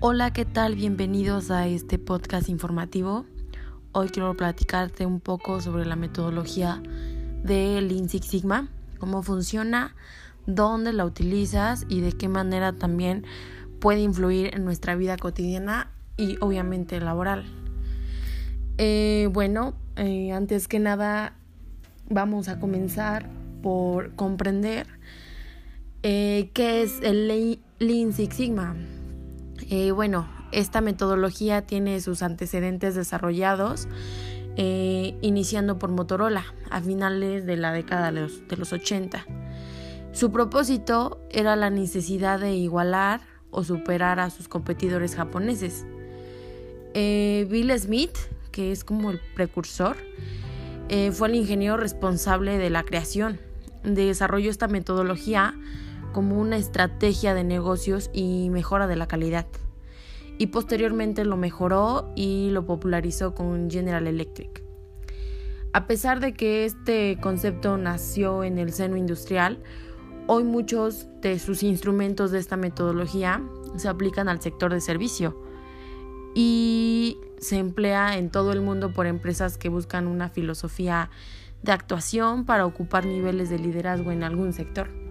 Hola, ¿qué tal? Bienvenidos a este podcast informativo. Hoy quiero platicarte un poco sobre la metodología de Lean Six Sigma, cómo funciona, dónde la utilizas y de qué manera también puede influir en nuestra vida cotidiana y obviamente laboral. Eh, bueno, eh, antes que nada vamos a comenzar por comprender eh, qué es el Lean Six Sigma. Eh, bueno, esta metodología tiene sus antecedentes desarrollados eh, iniciando por Motorola a finales de la década de los, de los 80. Su propósito era la necesidad de igualar o superar a sus competidores japoneses. Eh, Bill Smith, que es como el precursor, fue el ingeniero responsable de la creación. Desarrolló esta metodología como una estrategia de negocios y mejora de la calidad. Y posteriormente lo mejoró y lo popularizó con General Electric. A pesar de que este concepto nació en el seno industrial, hoy muchos de sus instrumentos de esta metodología se aplican al sector de servicio y se emplea en todo el mundo por empresas que buscan una filosofía de actuación para ocupar niveles de liderazgo en algún sector.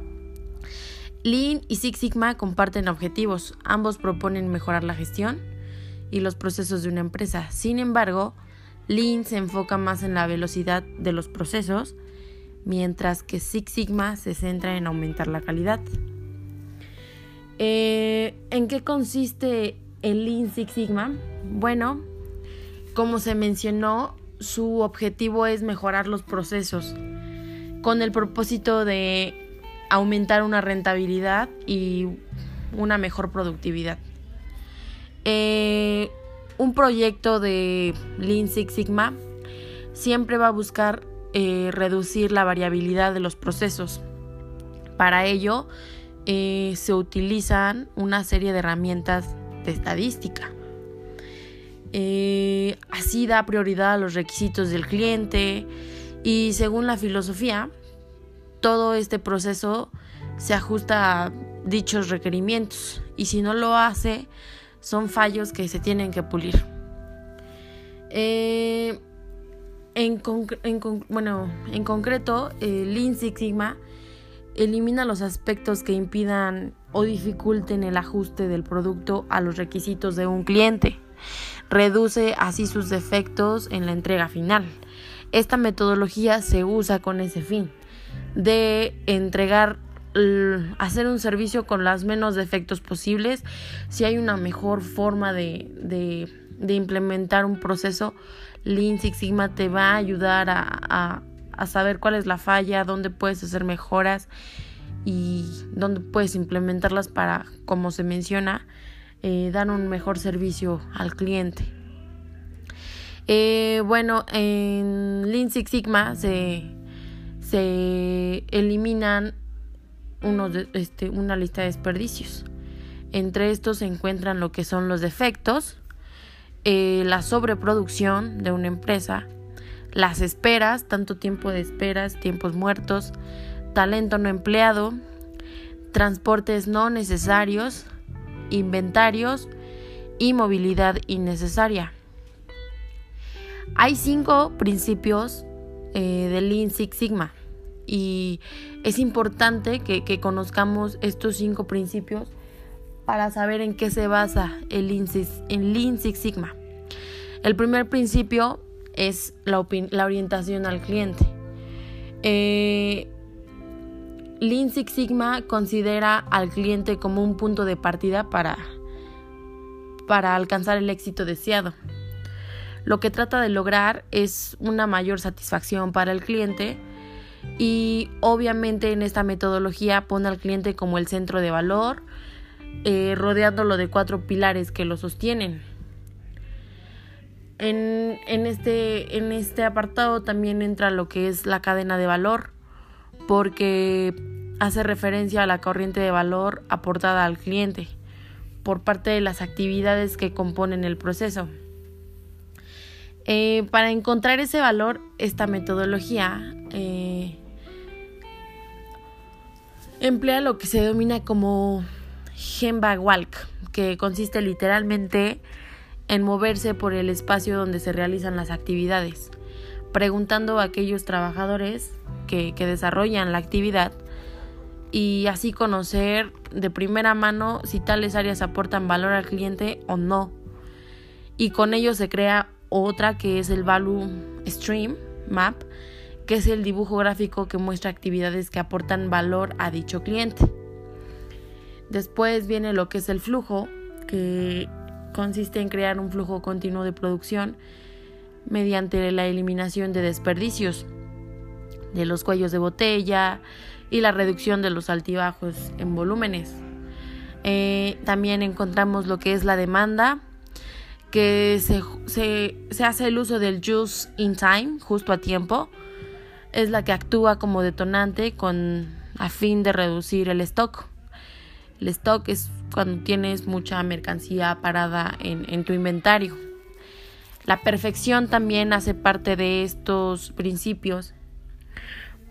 Lean y Six Sigma comparten objetivos, ambos proponen mejorar la gestión y los procesos de una empresa. Sin embargo, Lean se enfoca más en la velocidad de los procesos, mientras que Six Sigma se centra en aumentar la calidad. Eh, ¿En qué consiste el Lean Six Sigma? Bueno, como se mencionó, su objetivo es mejorar los procesos con el propósito de aumentar una rentabilidad y una mejor productividad. Eh, un proyecto de Lean Six Sigma siempre va a buscar eh, reducir la variabilidad de los procesos. Para ello eh, se utilizan una serie de herramientas de estadística. así da prioridad a los requisitos del cliente y según la filosofía todo este proceso se ajusta a dichos requerimientos y si no lo hace son fallos que se tienen que pulir. Eh, en, bueno, en concreto, el Lean Six Sigma elimina los aspectos que impidan o dificulten el ajuste del producto a los requisitos de un cliente. Reduce así sus defectos en la entrega final. Esta metodología se usa con ese fin de entregar hacer un servicio con los menos defectos posibles, si hay una mejor forma de, de, implementar un proceso, Lean Six Sigma te va a ayudar a, a, saber cuál es la falla, dónde puedes hacer mejoras y dónde puedes implementarlas para, como se menciona, eh, dar un mejor servicio al cliente. Eh, bueno, en Lean Six Sigma se se eliminan este, una lista de desperdicios. Entre estos se encuentran lo que son los defectos, eh, la sobreproducción de una empresa, las esperas, tanto tiempo de esperas, tiempos muertos, talento no empleado, transportes no necesarios, inventarios y movilidad innecesaria. Hay cinco principios eh, de Lean Six Sigma y es importante que, conozcamos estos cinco principios para saber en qué se basa el Six, Lean Six Sigma. El primer principio es la, orientación al cliente. Eh, Lean Six Sigma considera al cliente como un punto de partida para, para alcanzar el éxito deseado. Lo que trata de lograr es una mayor satisfacción para el cliente y obviamente en esta metodología pone al cliente como el centro de valor, eh, rodeándolo de cuatro pilares que lo sostienen. En, este, en este apartado también entra lo que es la cadena de valor, porque hace referencia a la corriente de valor aportada al cliente por parte de las actividades que componen el proceso. Eh, para encontrar ese valor, esta metodología eh, emplea lo que se denomina como Gemba Walk, que consiste literalmente en moverse por el espacio donde se realizan las actividades, preguntando a aquellos trabajadores que, que desarrollan la actividad y así conocer de primera mano si tales áreas aportan valor al cliente o no. Y con ello se crea otra que es el Value Stream Map, que es el dibujo gráfico que muestra actividades que aportan valor a dicho cliente. Después viene lo que es el flujo, que consiste en crear un flujo continuo de producción mediante la eliminación de desperdicios de los cuellos de botella y la reducción de los altibajos en volúmenes. Eh, también encontramos lo que es la demanda, que se, se, hace el uso del just in time, justo a tiempo. Es la que actúa como detonante con, a fin de reducir el stock. El stock es cuando tienes mucha mercancía parada en, en tu inventario. La perfección también hace parte de estos principios,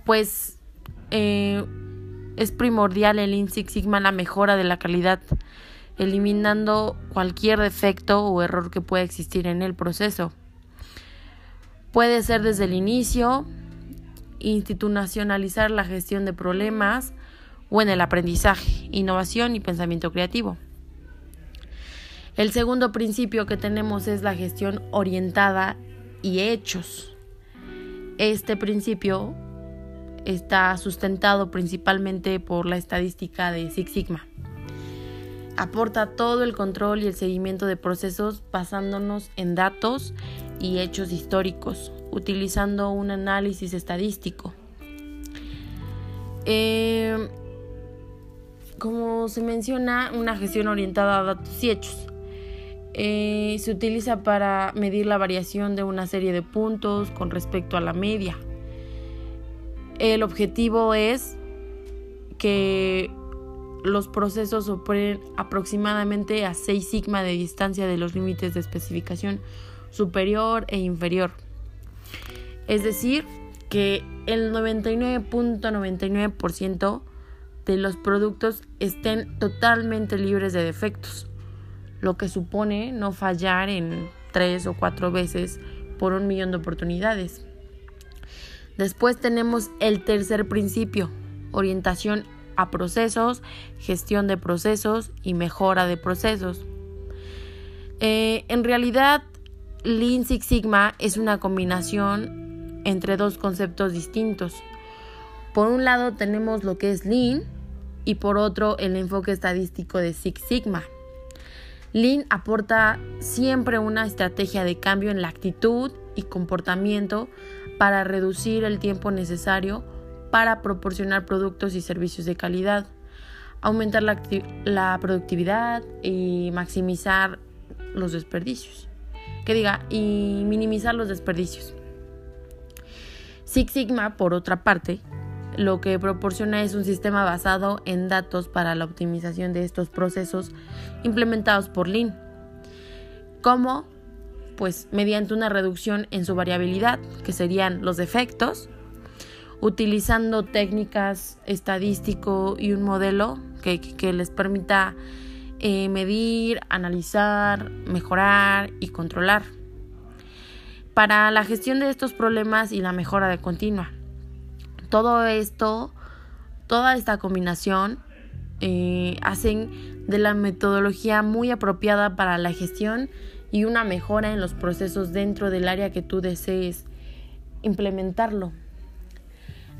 pues eh, es primordial el Lean Six Sigma la mejora de la calidad, eliminando cualquier defecto o error que pueda existir en el proceso. Puede ser desde el inicio, institucionalizar la gestión de problemas, o en el aprendizaje, innovación y pensamiento creativo. El segundo principio que tenemos es la gestión orientada y hechos. Este principio está sustentado principalmente por la estadística de Six Sigma. Aporta todo el control y el seguimiento de procesos basándonos en datos y hechos históricos, utilizando un análisis estadístico. Eh, como se menciona, una gestión orientada a datos y hechos. Eh, se utiliza para medir la variación de una serie de puntos con respecto a la media. El objetivo es que los procesos operen aproximadamente a 6 sigma de distancia de los límites de especificación superior e inferior. Es decir, que el 99.99% de los productos estén totalmente libres de defectos, lo que supone no fallar en tres o cuatro veces por un millón de oportunidades. Después tenemos el tercer principio, orientación a procesos, gestión de procesos y mejora de procesos. Eh, en realidad, Lean Six Sigma es una combinación entre dos conceptos distintos. Por un lado tenemos lo que es Lean, y por otro el enfoque estadístico de Six Sigma. Lean aporta siempre una estrategia de cambio en la actitud y comportamiento para reducir el tiempo necesario para proporcionar productos y servicios de calidad, aumentar la, productividad y maximizar los desperdicios. Que diga, y minimizar los desperdicios. Six Sigma, por otra parte, lo que proporciona es un sistema basado en datos para la optimización de estos procesos implementados por Lean. ¿Cómo? Pues mediante una reducción en su variabilidad, que serían los defectos, utilizando técnicas estadístico y un modelo que, les permita eh, medir, analizar, mejorar y controlar. Para la gestión de estos problemas y la mejora de continua. Todo esto, toda esta combinación eh, hacen de la metodología muy apropiada para la gestión y una mejora en los procesos dentro del área que tú desees implementarlo.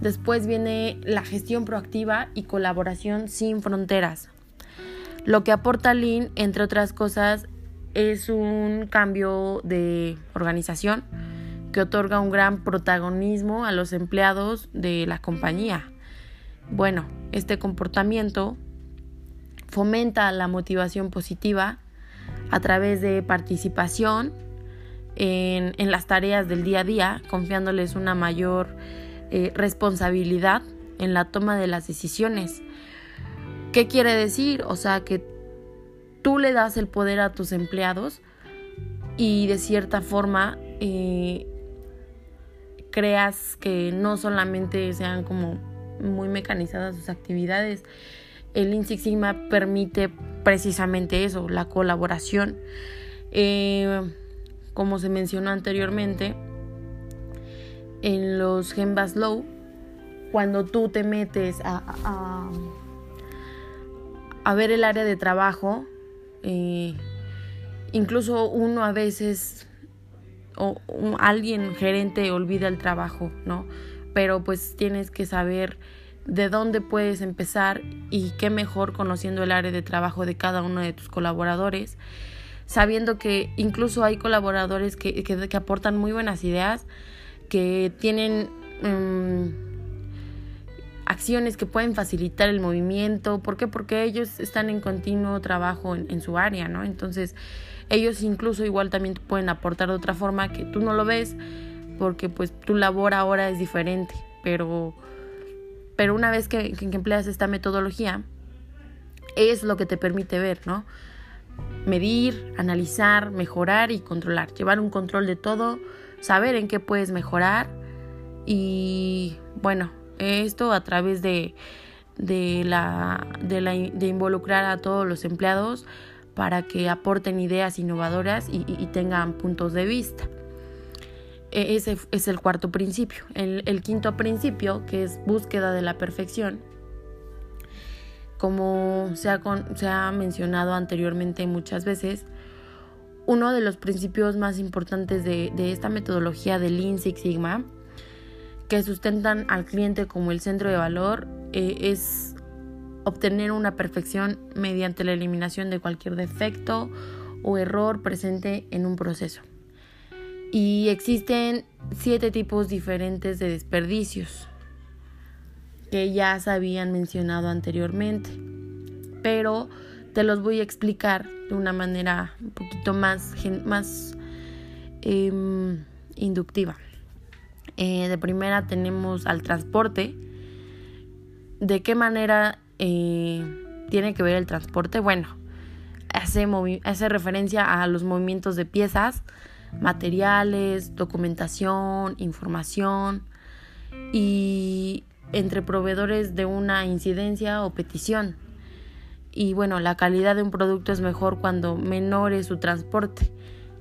Después viene la gestión proactiva y colaboración sin fronteras. Lo que aporta Lean, entre otras cosas, es un cambio de organización que otorga un gran protagonismo a los empleados de la compañía. Bueno, este comportamiento fomenta la motivación positiva a través de participación en, las tareas del día a día, confiándoles una mayor eh, responsabilidad en la toma de las decisiones. ¿Qué quiere decir? O sea, que tú le das el poder a tus empleados y de cierta forma eh, creas que no solamente sean como muy mecanizadas sus actividades, el Lean Sigma permite precisamente eso, la colaboración. Eh, como se mencionó anteriormente, en los Genbas Low, cuando tú te metes a, a, ver el área de trabajo, eh, incluso uno a veces o alguien gerente olvida el trabajo, ¿no? Pero pues tienes que saber de dónde puedes empezar y qué mejor conociendo el área de trabajo de cada uno de tus colaboradores, sabiendo que incluso hay colaboradores que, que, aportan muy buenas ideas, que tienen em, acciones que pueden facilitar el movimiento. ¿Por qué? Porque ellos están en continuo trabajo en, su área, ¿no? Entonces, ellos incluso igual también pueden aportar de otra forma que tú no lo ves porque pues tu labor ahora es diferente, pero pero una vez que, empleas esta metodología, es lo que te permite ver, ¿no? Medir, analizar, mejorar y controlar. Llevar un control de todo, saber en qué puedes mejorar y bueno, esto a través de, de, la, de, la, de involucrar a todos los empleados para que aporten ideas innovadoras y tengan puntos de vista. E, ese es el cuarto principio. El, quinto principio, que es búsqueda de la perfección, como se ha, se ha mencionado anteriormente muchas veces, uno de los principios más importantes de, esta metodología de Lean Six Sigma, que sustentan al cliente como el centro de valor, eh, es obtener una perfección mediante la eliminación de cualquier defecto o error presente en un proceso. Y existen siete tipos diferentes de desperdicios que ya se habían mencionado anteriormente. Pero te los voy a explicar de una manera un poquito más, más em, inductiva. Eh, de primera tenemos al transporte. ¿De qué manera eh, tiene que ver el transporte? Bueno, hace, hace referencia a los movimientos de piezas materiales, documentación, información y entre proveedores de una incidencia o petición. Y bueno, la calidad de un producto es mejor cuando menor es su transporte,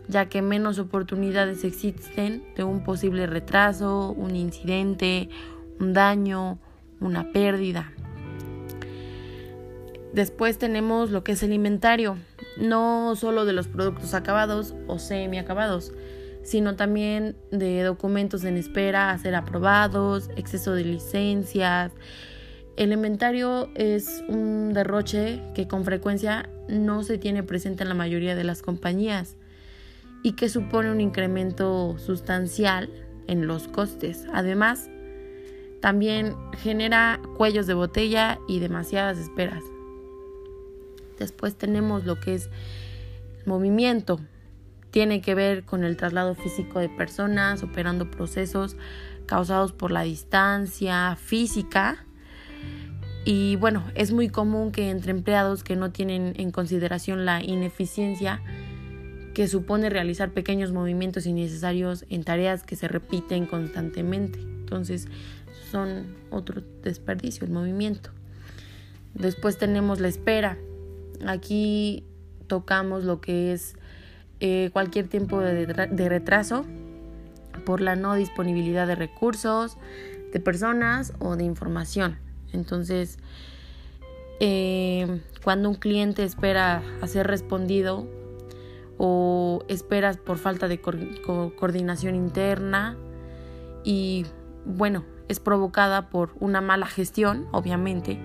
ya que menos oportunidades existen de un posible retraso, un incidente, un daño, una pérdida. Después tenemos lo que es el inventario, no solo de los productos acabados o semi acabados, sino también de documentos en espera a ser aprobados, exceso de licencias. El inventario es un derroche que con frecuencia no se tiene presente en la mayoría de las compañías y que supone un incremento sustancial en los costes. Además, también genera cuellos de botella y demasiadas esperas. Después tenemos lo que es movimiento. Tiene que ver con el traslado físico de personas, operando procesos causados por la distancia física. Y bueno, es muy común que entre empleados que no tienen en consideración la ineficiencia que supone realizar pequeños movimientos innecesarios en tareas que se repiten constantemente. Entonces, son otro desperdicio, el movimiento. Después tenemos la espera. Aquí tocamos lo que es eh, cualquier tiempo de, retraso por la no disponibilidad de recursos, de personas o de información. Entonces, eh, cuando un cliente espera a ser respondido o esperas por falta de coordinación interna y bueno, es provocada por una mala gestión, obviamente,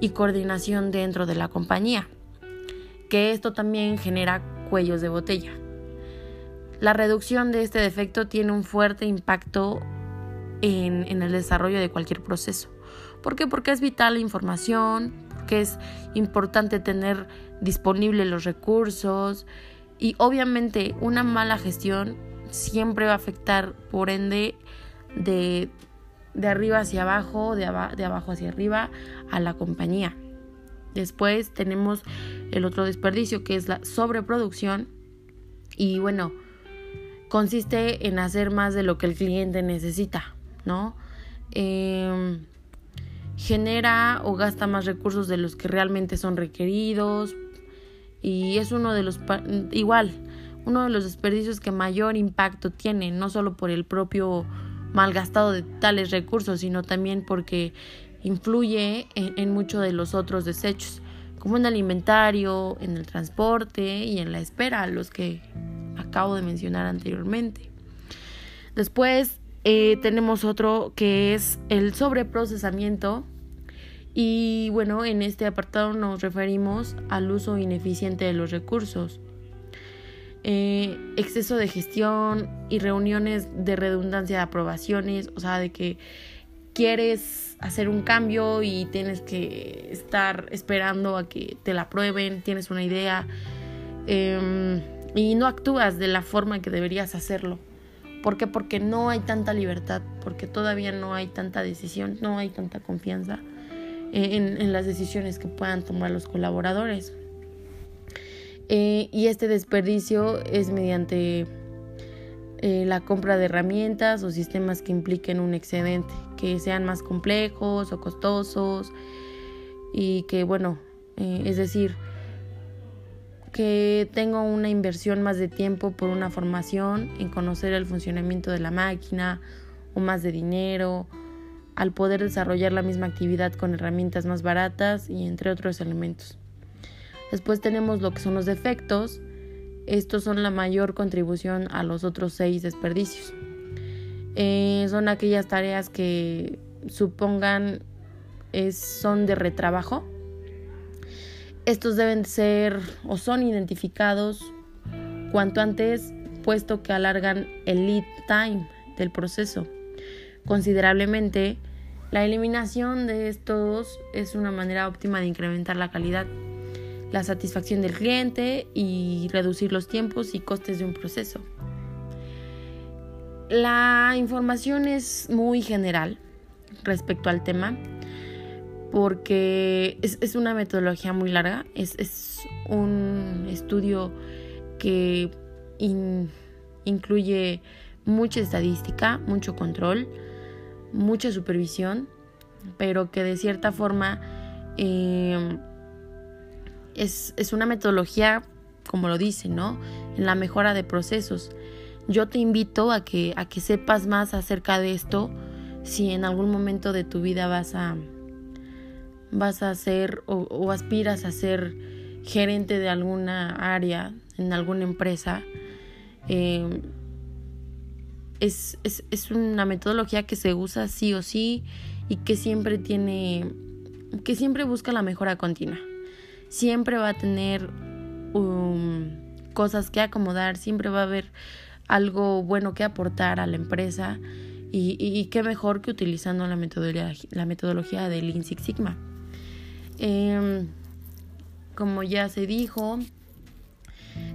y coordinación dentro de la compañía, que esto también genera cuellos de botella. La reducción de este defecto tiene un fuerte impacto en, el desarrollo de cualquier proceso. ¿Por qué? Porque es vital la información, porque es importante tener disponibles los recursos y obviamente una mala gestión siempre va a afectar por ende de, de arriba hacia abajo, de, de abajo hacia arriba a la compañía. Después tenemos el otro desperdicio que es la sobreproducción y bueno, consiste en hacer más de lo que el cliente necesita, ¿no? Em, genera o gasta más recursos de los que realmente son requeridos y es uno de los igual uno de los desperdicios que mayor impacto tiene no solo por el propio malgastado de tales recursos sino también porque influye en, muchos de los otros desechos como en el inventario, en el transporte y en la espera, los que acabo de mencionar anteriormente. Después eh, tenemos otro que es el sobreprocesamiento. Y bueno, en este apartado nos referimos al uso ineficiente de los recursos. Eh, exceso de gestión y reuniones de redundancia de aprobaciones, o sea, de que quieres hacer un cambio y tienes que estar esperando a que te la aprueben, tienes una idea em, y no actúas de la forma que deberías hacerlo. ¿Por qué? Porque no hay tanta libertad, porque todavía no hay tanta decisión, no hay tanta confianza en, las decisiones que puedan tomar los colaboradores. Eh, y este desperdicio es mediante eh, la compra de herramientas o sistemas que impliquen un excedente, que sean más complejos o costosos y que, bueno, eh, es decir, que tengo una inversión más de tiempo por una formación en conocer el funcionamiento de la máquina o más de dinero, al poder desarrollar la misma actividad con herramientas más baratas y entre otros elementos. Después tenemos lo que son los defectos. Estos son la mayor contribución a los otros seis desperdicios. Eh, son aquellas tareas que supongan son de retrabajo estos deben ser o son identificados cuanto antes, puesto que alargan el lead time del proceso. Considerablemente, la eliminación de estos es una manera óptima de incrementar la calidad, la satisfacción del cliente y reducir los tiempos y costes de un proceso. La información es muy general respecto al tema porque es, una metodología muy larga, es, un estudio que incluye mucha estadística, mucho control, mucha supervisión, pero que de cierta forma em, es, es, una metodología, como lo dice, ¿no? En la mejora de procesos. Yo te invito a que, a que sepas más acerca de esto si en algún momento de tu vida vas a vas a ser o, aspiras a ser gerente de alguna área en alguna empresa, eh, es, es, una metodología que se usa sí o sí y que siempre tiene, que siempre busca la mejora continua. Siempre va a tener um, cosas que acomodar, siempre va a haber algo bueno que aportar a la empresa y, y, qué mejor que utilizando la metodología, la metodología del Lean Six Sigma. Em, como ya se dijo,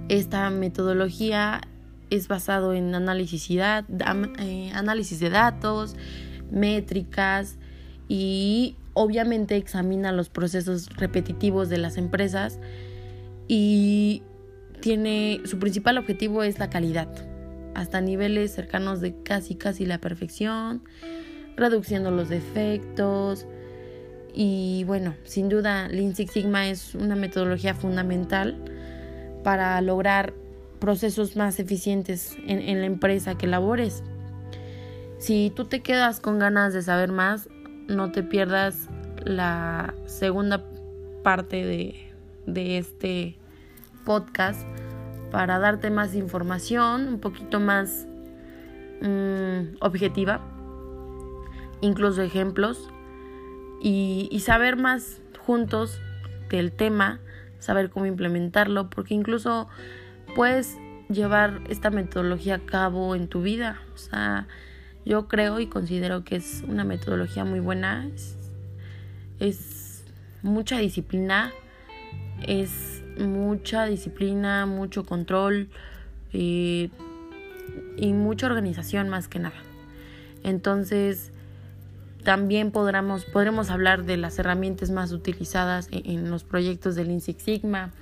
esta metodología es basado en análisis, eh, análisis de datos, métricas y obviamente examina los procesos repetitivos de las empresas y tiene su principal objetivo es la calidad hasta niveles cercanos de casi casi la perfección reduciendo los defectos y bueno, sin duda Lean Six Sigma es una metodología fundamental para lograr procesos más eficientes en, la empresa que labores. Si tú te quedas con ganas de saber más, no te pierdas la segunda parte de, de este podcast para darte más información, un poquito más mm, objetiva, incluso ejemplos y, saber más juntos del tema, saber cómo implementarlo, porque incluso puedes llevar esta metodología a cabo en tu vida. O sea, yo creo y considero que es una metodología muy buena. Es, mucha disciplina. Es mucha disciplina, mucho control eh, y mucha organización más que nada. Entonces, también podremos, podremos hablar de las herramientas más utilizadas en, los proyectos del Six Sigma.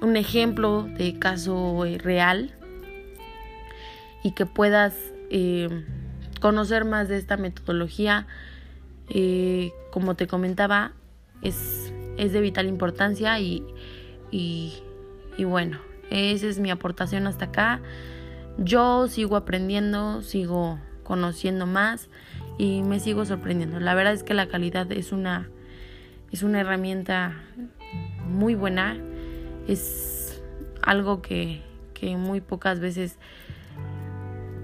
Un ejemplo de caso eh, real y que puedas eh, conocer más de esta metodología Eh, como te comentaba, es, es de vital importancia y, y bueno, esa es mi aportación hasta acá. Yo sigo aprendiendo, sigo conociendo más y me sigo sorprendiendo. La verdad es que la calidad es una es una herramienta muy buena. Es algo que, que muy pocas veces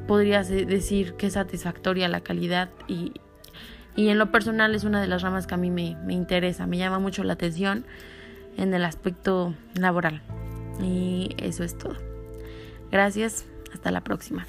podrías decir que es satisfactoria la calidad y, y en lo personal es una de las ramas que a mí me, me interesa, me llama mucho la atención en el aspecto laboral. Y eso es todo. Gracias, hasta la próxima.